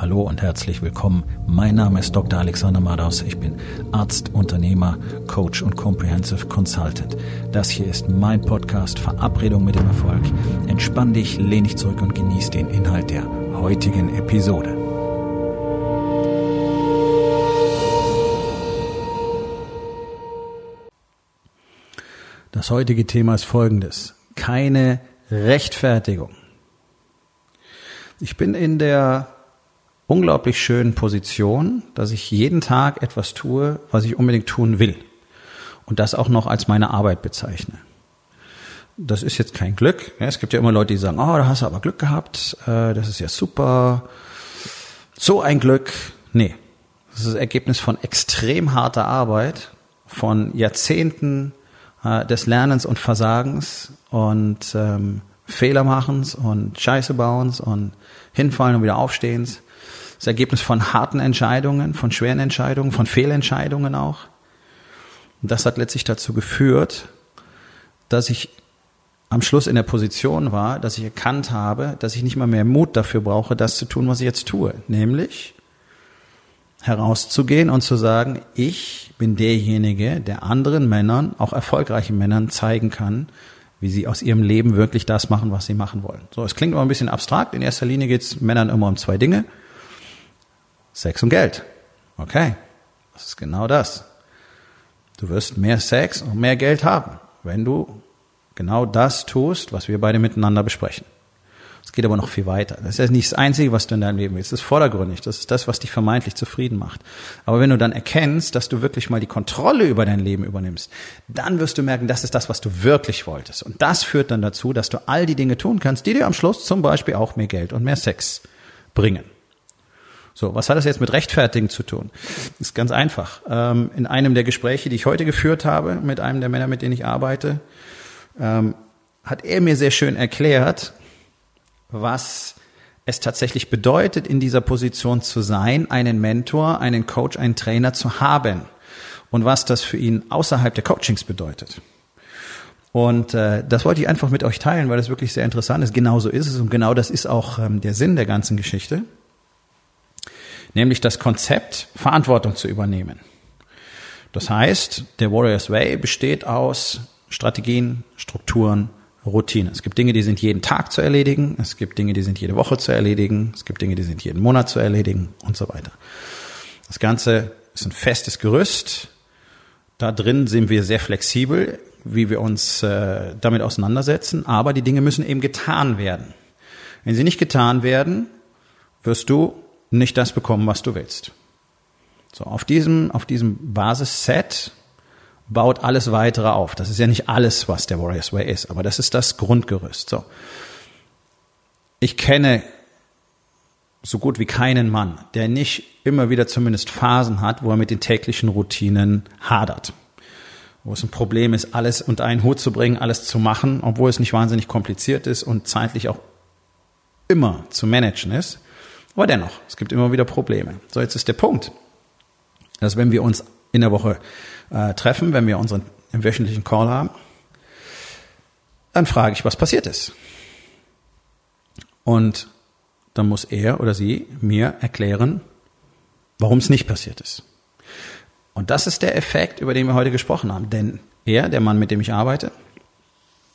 Hallo und herzlich willkommen. Mein Name ist Dr. Alexander Madaus. Ich bin Arzt, Unternehmer, Coach und Comprehensive Consultant. Das hier ist mein Podcast Verabredung mit dem Erfolg. Entspann dich, lehn dich zurück und genieß den Inhalt der heutigen Episode. Das heutige Thema ist folgendes. Keine Rechtfertigung. Ich bin in der unglaublich schönen Position, dass ich jeden Tag etwas tue, was ich unbedingt tun will. Und das auch noch als meine Arbeit bezeichne. Das ist jetzt kein Glück. Es gibt ja immer Leute, die sagen, oh, da hast du aber Glück gehabt, äh, das ist ja super. So ein Glück. Nee. Das ist das Ergebnis von extrem harter Arbeit, von Jahrzehnten äh, des Lernens und Versagens und ähm, Fehlermachens und Scheiße bauens und hinfallen und wieder aufstehens das Ergebnis von harten Entscheidungen, von schweren Entscheidungen, von Fehlentscheidungen auch. Und das hat letztlich dazu geführt, dass ich am Schluss in der Position war, dass ich erkannt habe, dass ich nicht mal mehr Mut dafür brauche, das zu tun, was ich jetzt tue. Nämlich herauszugehen und zu sagen, ich bin derjenige, der anderen Männern, auch erfolgreichen Männern zeigen kann, wie sie aus ihrem Leben wirklich das machen, was sie machen wollen. So, es klingt immer ein bisschen abstrakt. In erster Linie geht es Männern immer um zwei Dinge. Sex und Geld. Okay, das ist genau das. Du wirst mehr Sex und mehr Geld haben, wenn du genau das tust, was wir beide miteinander besprechen. Es geht aber noch viel weiter. Das ist ja nicht das Einzige, was du in deinem Leben willst. Das ist vordergründig. Das ist das, was dich vermeintlich zufrieden macht. Aber wenn du dann erkennst, dass du wirklich mal die Kontrolle über dein Leben übernimmst, dann wirst du merken, das ist das, was du wirklich wolltest. Und das führt dann dazu, dass du all die Dinge tun kannst, die dir am Schluss zum Beispiel auch mehr Geld und mehr Sex bringen. So, was hat das jetzt mit Rechtfertigen zu tun? Ist ganz einfach. Ähm, in einem der Gespräche, die ich heute geführt habe mit einem der Männer, mit denen ich arbeite, ähm, hat er mir sehr schön erklärt, was es tatsächlich bedeutet, in dieser Position zu sein, einen Mentor, einen Coach, einen Trainer zu haben und was das für ihn außerhalb der Coachings bedeutet. Und äh, das wollte ich einfach mit euch teilen, weil das wirklich sehr interessant ist. Genauso ist es und genau das ist auch ähm, der Sinn der ganzen Geschichte nämlich das Konzept, Verantwortung zu übernehmen. Das heißt, der Warriors Way besteht aus Strategien, Strukturen, Routinen. Es gibt Dinge, die sind jeden Tag zu erledigen, es gibt Dinge, die sind jede Woche zu erledigen, es gibt Dinge, die sind jeden Monat zu erledigen und so weiter. Das Ganze ist ein festes Gerüst. Da drin sind wir sehr flexibel, wie wir uns äh, damit auseinandersetzen, aber die Dinge müssen eben getan werden. Wenn sie nicht getan werden, wirst du nicht das bekommen, was du willst. So, auf diesem, auf diesem Basisset baut alles weitere auf. Das ist ja nicht alles, was der Warriors Way ist, aber das ist das Grundgerüst. So. Ich kenne so gut wie keinen Mann, der nicht immer wieder zumindest Phasen hat, wo er mit den täglichen Routinen hadert. Wo es ein Problem ist, alles unter einen Hut zu bringen, alles zu machen, obwohl es nicht wahnsinnig kompliziert ist und zeitlich auch immer zu managen ist. Aber dennoch, es gibt immer wieder Probleme. So, jetzt ist der Punkt, dass wenn wir uns in der Woche äh, treffen, wenn wir unseren wöchentlichen Call haben, dann frage ich, was passiert ist. Und dann muss er oder sie mir erklären, warum es nicht passiert ist. Und das ist der Effekt, über den wir heute gesprochen haben. Denn er, der Mann, mit dem ich arbeite,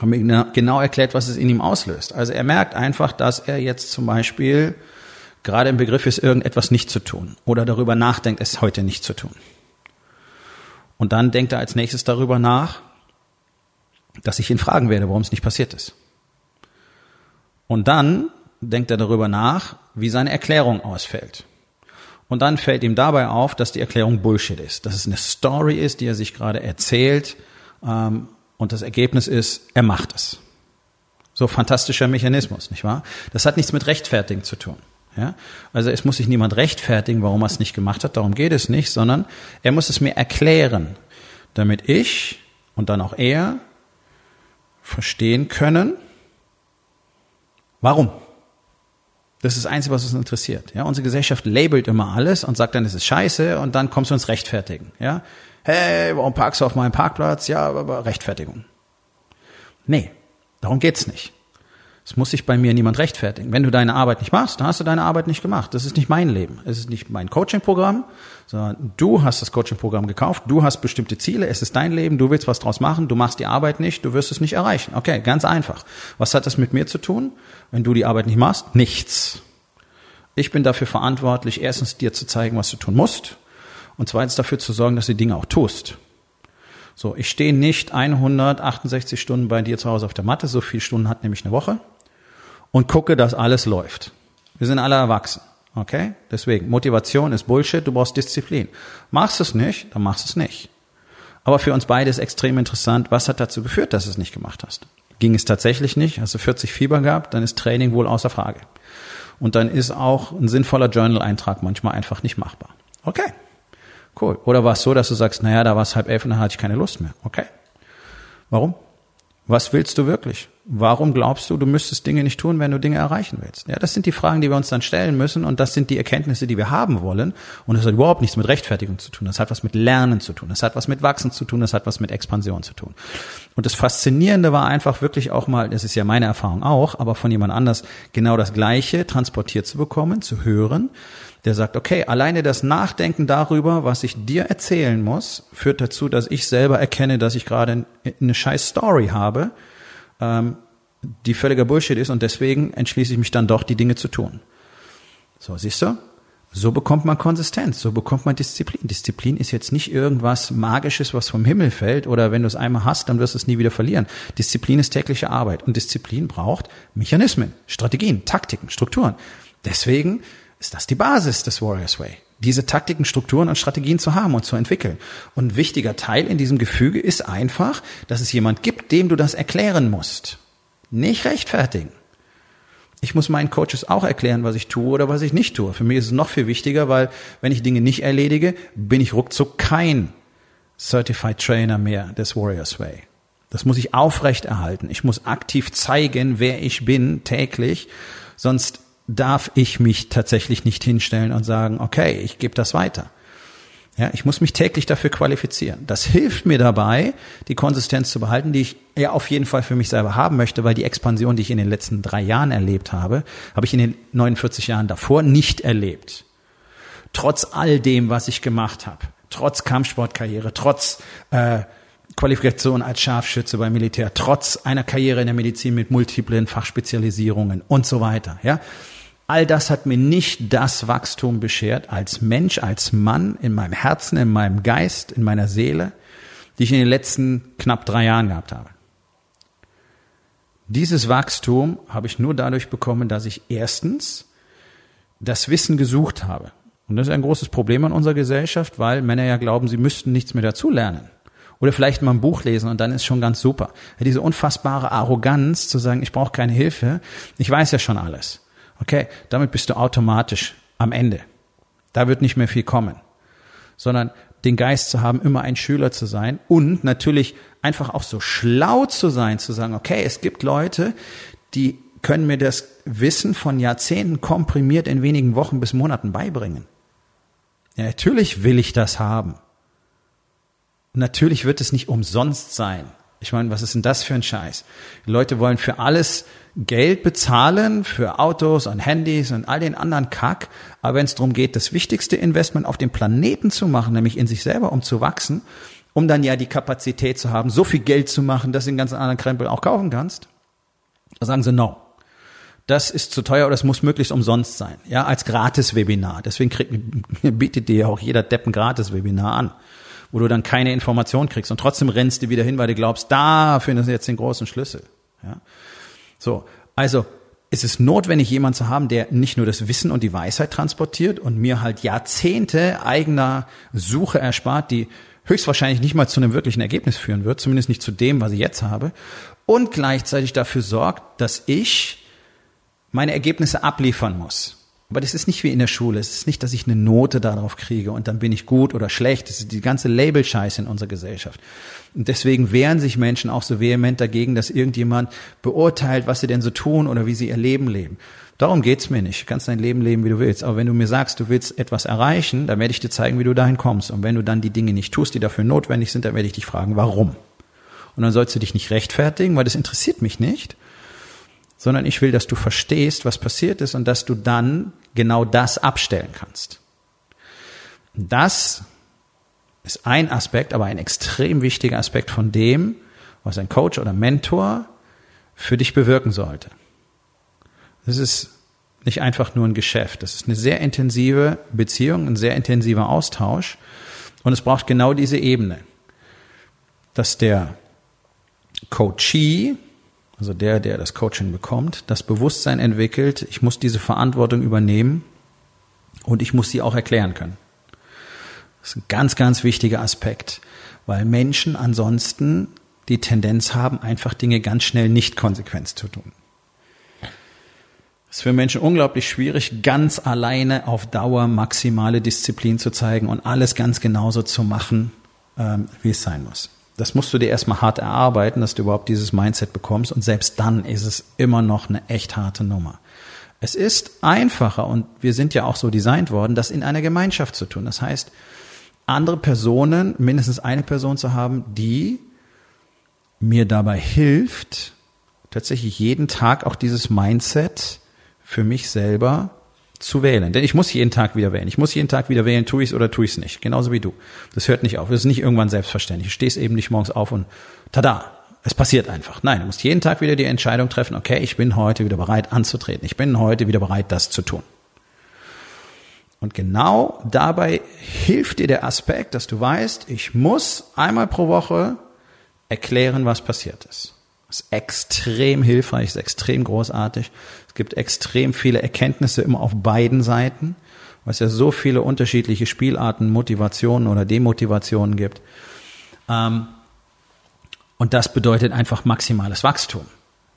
hat mir genau erklärt, was es in ihm auslöst. Also er merkt einfach, dass er jetzt zum Beispiel gerade im Begriff ist, irgendetwas nicht zu tun oder darüber nachdenkt, es heute nicht zu tun. Und dann denkt er als nächstes darüber nach, dass ich ihn fragen werde, warum es nicht passiert ist. Und dann denkt er darüber nach, wie seine Erklärung ausfällt. Und dann fällt ihm dabei auf, dass die Erklärung Bullshit ist, dass es eine Story ist, die er sich gerade erzählt. Ähm, und das Ergebnis ist, er macht es. So fantastischer Mechanismus, nicht wahr? Das hat nichts mit Rechtfertigen zu tun. Ja? Also es muss sich niemand rechtfertigen, warum er es nicht gemacht hat, darum geht es nicht, sondern er muss es mir erklären, damit ich und dann auch er verstehen können, warum. Das ist das Einzige, was uns interessiert. Ja, unsere Gesellschaft labelt immer alles und sagt dann, es ist scheiße und dann kommst du uns rechtfertigen. Ja, hey, warum parkst du auf meinem Parkplatz? Ja, aber Rechtfertigung. Nee, darum geht's nicht. Es muss sich bei mir niemand rechtfertigen. Wenn du deine Arbeit nicht machst, dann hast du deine Arbeit nicht gemacht. Das ist nicht mein Leben. Es ist nicht mein Coaching-Programm, sondern du hast das Coaching-Programm gekauft, du hast bestimmte Ziele, es ist dein Leben, du willst was draus machen, du machst die Arbeit nicht, du wirst es nicht erreichen. Okay, ganz einfach. Was hat das mit mir zu tun? Wenn du die Arbeit nicht machst, nichts. Ich bin dafür verantwortlich, erstens dir zu zeigen, was du tun musst und zweitens dafür zu sorgen, dass du die Dinge auch tust. So, ich stehe nicht 168 Stunden bei dir zu Hause auf der Matte, so viele Stunden hat nämlich eine Woche und gucke, dass alles läuft. Wir sind alle erwachsen. Okay? Deswegen, Motivation ist Bullshit, du brauchst Disziplin. Machst es nicht, dann machst es nicht. Aber für uns beide ist extrem interessant, was hat dazu geführt, dass du es nicht gemacht hast? Ging es tatsächlich nicht? Hast du 40 Fieber gehabt? Dann ist Training wohl außer Frage. Und dann ist auch ein sinnvoller Journal-Eintrag manchmal einfach nicht machbar. Okay. Cool. Oder war es so, dass du sagst, naja, da war es halb elf und dann hatte ich keine Lust mehr. Okay. Warum? Was willst du wirklich? Warum glaubst du, du müsstest Dinge nicht tun, wenn du Dinge erreichen willst? Ja, das sind die Fragen, die wir uns dann stellen müssen und das sind die Erkenntnisse, die wir haben wollen. Und das hat überhaupt nichts mit Rechtfertigung zu tun. Das hat was mit Lernen zu tun. Das hat was mit Wachsen zu tun. Das hat was mit Expansion zu tun. Und das Faszinierende war einfach wirklich auch mal, das ist ja meine Erfahrung auch, aber von jemand anders genau das Gleiche transportiert zu bekommen, zu hören der sagt, okay, alleine das Nachdenken darüber, was ich dir erzählen muss, führt dazu, dass ich selber erkenne, dass ich gerade eine scheiß Story habe, ähm, die völliger Bullshit ist und deswegen entschließe ich mich dann doch, die Dinge zu tun. So, siehst du? So bekommt man Konsistenz, so bekommt man Disziplin. Disziplin ist jetzt nicht irgendwas Magisches, was vom Himmel fällt oder wenn du es einmal hast, dann wirst du es nie wieder verlieren. Disziplin ist tägliche Arbeit und Disziplin braucht Mechanismen, Strategien, Taktiken, Strukturen. Deswegen ist das die Basis des Warriors Way. Diese Taktiken, Strukturen und Strategien zu haben und zu entwickeln. Und ein wichtiger Teil in diesem Gefüge ist einfach, dass es jemand gibt, dem du das erklären musst. Nicht rechtfertigen. Ich muss meinen Coaches auch erklären, was ich tue oder was ich nicht tue. Für mich ist es noch viel wichtiger, weil wenn ich Dinge nicht erledige, bin ich ruckzuck kein Certified Trainer mehr des Warriors Way. Das muss ich aufrechterhalten. Ich muss aktiv zeigen, wer ich bin täglich. Sonst darf ich mich tatsächlich nicht hinstellen und sagen, okay, ich gebe das weiter. Ja, ich muss mich täglich dafür qualifizieren. Das hilft mir dabei, die Konsistenz zu behalten, die ich ja auf jeden Fall für mich selber haben möchte, weil die Expansion, die ich in den letzten drei Jahren erlebt habe, habe ich in den 49 Jahren davor nicht erlebt. Trotz all dem, was ich gemacht habe, trotz Kampfsportkarriere, trotz äh, Qualifikation als Scharfschütze beim Militär, trotz einer Karriere in der Medizin mit multiplen Fachspezialisierungen und so weiter. Ja, All das hat mir nicht das Wachstum beschert als Mensch, als Mann in meinem Herzen, in meinem Geist, in meiner Seele, die ich in den letzten knapp drei Jahren gehabt habe. Dieses Wachstum habe ich nur dadurch bekommen, dass ich erstens das Wissen gesucht habe. Und das ist ein großes Problem in unserer Gesellschaft, weil Männer ja glauben, sie müssten nichts mehr dazulernen. Oder vielleicht mal ein Buch lesen und dann ist schon ganz super. Diese unfassbare Arroganz zu sagen, ich brauche keine Hilfe, ich weiß ja schon alles. Okay, damit bist du automatisch am Ende. Da wird nicht mehr viel kommen. Sondern den Geist zu haben, immer ein Schüler zu sein und natürlich einfach auch so schlau zu sein, zu sagen, okay, es gibt Leute, die können mir das Wissen von Jahrzehnten komprimiert in wenigen Wochen bis Monaten beibringen. Ja, natürlich will ich das haben. natürlich wird es nicht umsonst sein. Ich meine, was ist denn das für ein Scheiß? Die Leute wollen für alles Geld bezahlen für Autos und Handys und all den anderen Kack. Aber wenn es darum geht, das wichtigste Investment auf dem Planeten zu machen, nämlich in sich selber, um zu wachsen, um dann ja die Kapazität zu haben, so viel Geld zu machen, dass du den ganzen anderen Krempel auch kaufen kannst, da sagen sie no. Das ist zu teuer oder es muss möglichst umsonst sein. Ja, als Gratis-Webinar. Deswegen krieg, bietet dir auch jeder Depp ein Gratis-Webinar an, wo du dann keine Information kriegst und trotzdem rennst du wieder hin, weil du glaubst, da findest du jetzt den großen Schlüssel. Ja. So, also es ist notwendig, jemand zu haben, der nicht nur das Wissen und die Weisheit transportiert und mir halt Jahrzehnte eigener Suche erspart, die höchstwahrscheinlich nicht mal zu einem wirklichen Ergebnis führen wird, zumindest nicht zu dem, was ich jetzt habe, und gleichzeitig dafür sorgt, dass ich meine Ergebnisse abliefern muss. Aber das ist nicht wie in der Schule. Es ist nicht, dass ich eine Note darauf kriege und dann bin ich gut oder schlecht. Das ist die ganze Label-Scheiße in unserer Gesellschaft. Und deswegen wehren sich Menschen auch so vehement dagegen, dass irgendjemand beurteilt, was sie denn so tun oder wie sie ihr Leben leben. Darum geht's mir nicht. Du kannst dein Leben leben, wie du willst. Aber wenn du mir sagst, du willst etwas erreichen, dann werde ich dir zeigen, wie du dahin kommst. Und wenn du dann die Dinge nicht tust, die dafür notwendig sind, dann werde ich dich fragen, warum. Und dann sollst du dich nicht rechtfertigen, weil das interessiert mich nicht, sondern ich will, dass du verstehst, was passiert ist und dass du dann genau das abstellen kannst. Das ist ein Aspekt, aber ein extrem wichtiger Aspekt von dem, was ein Coach oder Mentor für dich bewirken sollte. Das ist nicht einfach nur ein Geschäft. Das ist eine sehr intensive Beziehung, ein sehr intensiver Austausch. Und es braucht genau diese Ebene, dass der Coachee, also der, der das Coaching bekommt, das Bewusstsein entwickelt, ich muss diese Verantwortung übernehmen und ich muss sie auch erklären können. Das ist ein ganz, ganz wichtiger Aspekt, weil Menschen ansonsten die Tendenz haben, einfach Dinge ganz schnell nicht konsequent zu tun. Es ist für Menschen unglaublich schwierig, ganz alleine auf Dauer maximale Disziplin zu zeigen und alles ganz genauso zu machen, ähm, wie es sein muss. Das musst du dir erstmal hart erarbeiten, dass du überhaupt dieses Mindset bekommst und selbst dann ist es immer noch eine echt harte Nummer. Es ist einfacher und wir sind ja auch so designt worden, das in einer Gemeinschaft zu tun. Das heißt, andere Personen, mindestens eine Person zu haben, die mir dabei hilft, tatsächlich jeden Tag auch dieses Mindset für mich selber zu wählen. Denn ich muss jeden Tag wieder wählen. Ich muss jeden Tag wieder wählen, tue ich es oder tue ich es nicht. Genauso wie du. Das hört nicht auf. Das ist nicht irgendwann selbstverständlich. Du stehst eben nicht morgens auf und tada, es passiert einfach. Nein, du musst jeden Tag wieder die Entscheidung treffen, okay, ich bin heute wieder bereit anzutreten. Ich bin heute wieder bereit, das zu tun. Und genau dabei hilft dir der Aspekt, dass du weißt, ich muss einmal pro Woche erklären, was passiert ist. Ist extrem hilfreich, ist extrem großartig. Es gibt extrem viele Erkenntnisse immer auf beiden Seiten, weil es ja so viele unterschiedliche Spielarten, Motivationen oder Demotivationen gibt. Ähm, und das bedeutet einfach maximales Wachstum.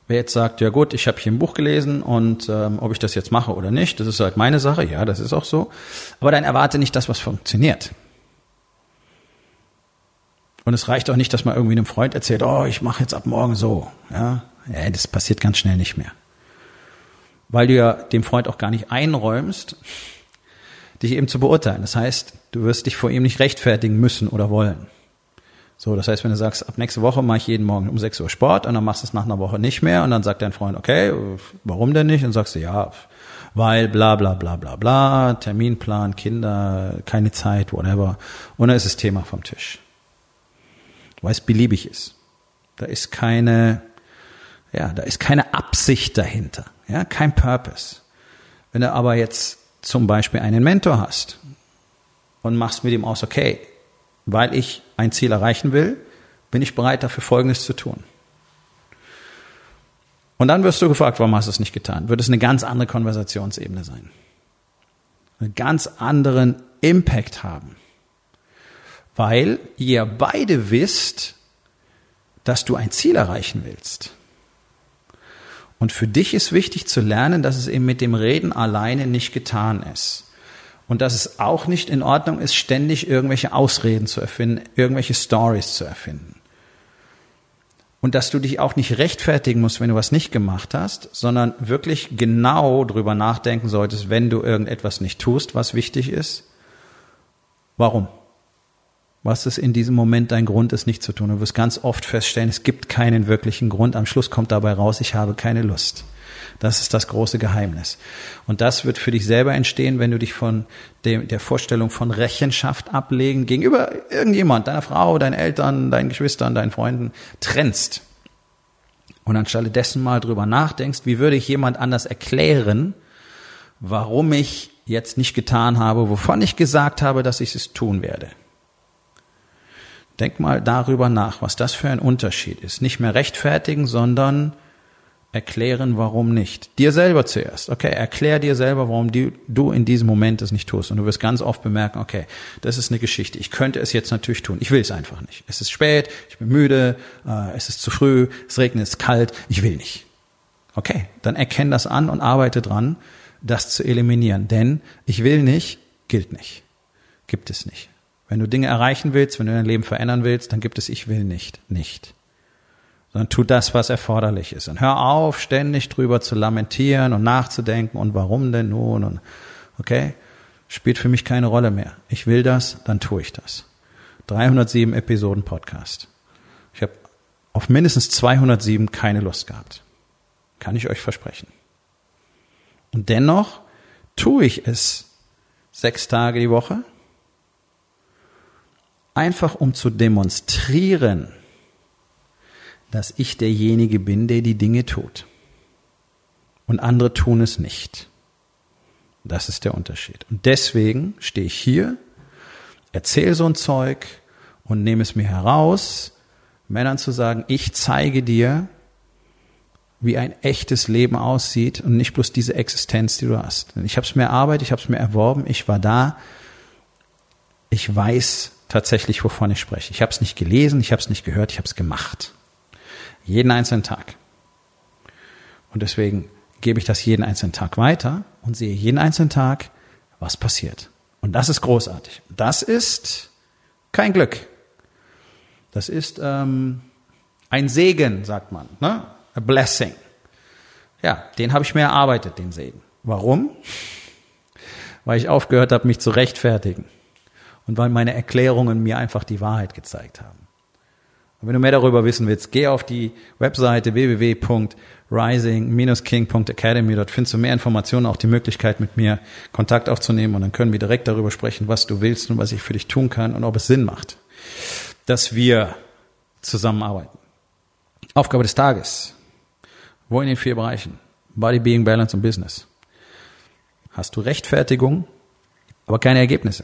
Wer jetzt sagt, ja gut, ich habe hier ein Buch gelesen und ähm, ob ich das jetzt mache oder nicht, das ist halt meine Sache, ja, das ist auch so. Aber dann erwarte nicht das, was funktioniert. Und es reicht auch nicht, dass man irgendwie einem Freund erzählt, oh, ich mache jetzt ab morgen so. Ja? ja, das passiert ganz schnell nicht mehr. Weil du ja dem Freund auch gar nicht einräumst, dich eben zu beurteilen. Das heißt, du wirst dich vor ihm nicht rechtfertigen müssen oder wollen. So, das heißt, wenn du sagst, ab nächste Woche mache ich jeden Morgen um 6 Uhr Sport und dann machst du es nach einer Woche nicht mehr und dann sagt dein Freund, okay, warum denn nicht? Und sagst du, ja, weil bla bla bla bla bla, Terminplan, Kinder, keine Zeit, whatever. Und dann ist das Thema vom Tisch. Weil es beliebig ist. Da ist keine, ja, da ist keine Absicht dahinter, ja, kein Purpose. Wenn du aber jetzt zum Beispiel einen Mentor hast und machst mit ihm aus, okay, weil ich ein Ziel erreichen will, bin ich bereit, dafür Folgendes zu tun. Und dann wirst du gefragt, warum hast du es nicht getan? Wird es eine ganz andere Konversationsebene sein. Einen ganz anderen Impact haben. Weil ihr beide wisst, dass du ein Ziel erreichen willst. Und für dich ist wichtig zu lernen, dass es eben mit dem Reden alleine nicht getan ist. Und dass es auch nicht in Ordnung ist, ständig irgendwelche Ausreden zu erfinden, irgendwelche Stories zu erfinden. Und dass du dich auch nicht rechtfertigen musst, wenn du was nicht gemacht hast, sondern wirklich genau drüber nachdenken solltest, wenn du irgendetwas nicht tust, was wichtig ist. Warum? Was ist in diesem Moment dein Grund, es nicht zu tun? Du wirst ganz oft feststellen, es gibt keinen wirklichen Grund. Am Schluss kommt dabei raus, ich habe keine Lust. Das ist das große Geheimnis. Und das wird für dich selber entstehen, wenn du dich von dem, der Vorstellung von Rechenschaft ablegen gegenüber irgendjemand, deiner Frau, deinen Eltern, deinen Geschwistern, deinen Freunden trennst. Und anstelle dessen mal drüber nachdenkst, wie würde ich jemand anders erklären, warum ich jetzt nicht getan habe, wovon ich gesagt habe, dass ich es tun werde. Denk mal darüber nach, was das für ein Unterschied ist. Nicht mehr rechtfertigen, sondern erklären, warum nicht. Dir selber zuerst. Okay, erklär dir selber, warum du, du in diesem Moment es nicht tust. Und du wirst ganz oft bemerken, okay, das ist eine Geschichte. Ich könnte es jetzt natürlich tun. Ich will es einfach nicht. Es ist spät, ich bin müde, äh, es ist zu früh, es regnet, es ist kalt, ich will nicht. Okay, dann erkenn das an und arbeite dran, das zu eliminieren. Denn ich will nicht, gilt nicht. Gibt es nicht. Wenn du Dinge erreichen willst, wenn du dein Leben verändern willst, dann gibt es ich will nicht, nicht sondern tu das, was erforderlich ist. Und hör auf, ständig drüber zu lamentieren und nachzudenken und warum denn nun und okay, spielt für mich keine Rolle mehr. Ich will das, dann tue ich das. 307 Episoden Podcast. Ich habe auf mindestens 207 keine Lust gehabt. Kann ich euch versprechen. Und dennoch tue ich es sechs Tage die Woche, einfach um zu demonstrieren, dass ich derjenige bin, der die Dinge tut. Und andere tun es nicht. Das ist der Unterschied. Und deswegen stehe ich hier, erzähle so ein Zeug und nehme es mir heraus, Männern zu sagen, ich zeige dir, wie ein echtes Leben aussieht und nicht bloß diese Existenz, die du hast. Ich habe es mir erarbeitet, ich habe es mir erworben, ich war da. Ich weiß tatsächlich, wovon ich spreche. Ich habe es nicht gelesen, ich habe es nicht gehört, ich habe es gemacht. Jeden einzelnen Tag. Und deswegen gebe ich das jeden einzelnen Tag weiter und sehe jeden einzelnen Tag, was passiert. Und das ist großartig. Das ist kein Glück. Das ist ähm, ein Segen, sagt man. Ne? A blessing. Ja, den habe ich mir erarbeitet, den Segen. Warum? Weil ich aufgehört habe, mich zu rechtfertigen. Und weil meine Erklärungen mir einfach die Wahrheit gezeigt haben. Und wenn du mehr darüber wissen willst, geh auf die Webseite www.rising-king.academy. Dort findest du mehr Informationen, auch die Möglichkeit, mit mir Kontakt aufzunehmen. Und dann können wir direkt darüber sprechen, was du willst und was ich für dich tun kann und ob es Sinn macht, dass wir zusammenarbeiten. Aufgabe des Tages. Wo in den vier Bereichen? Body, Being, Balance und Business. Hast du Rechtfertigung, aber keine Ergebnisse?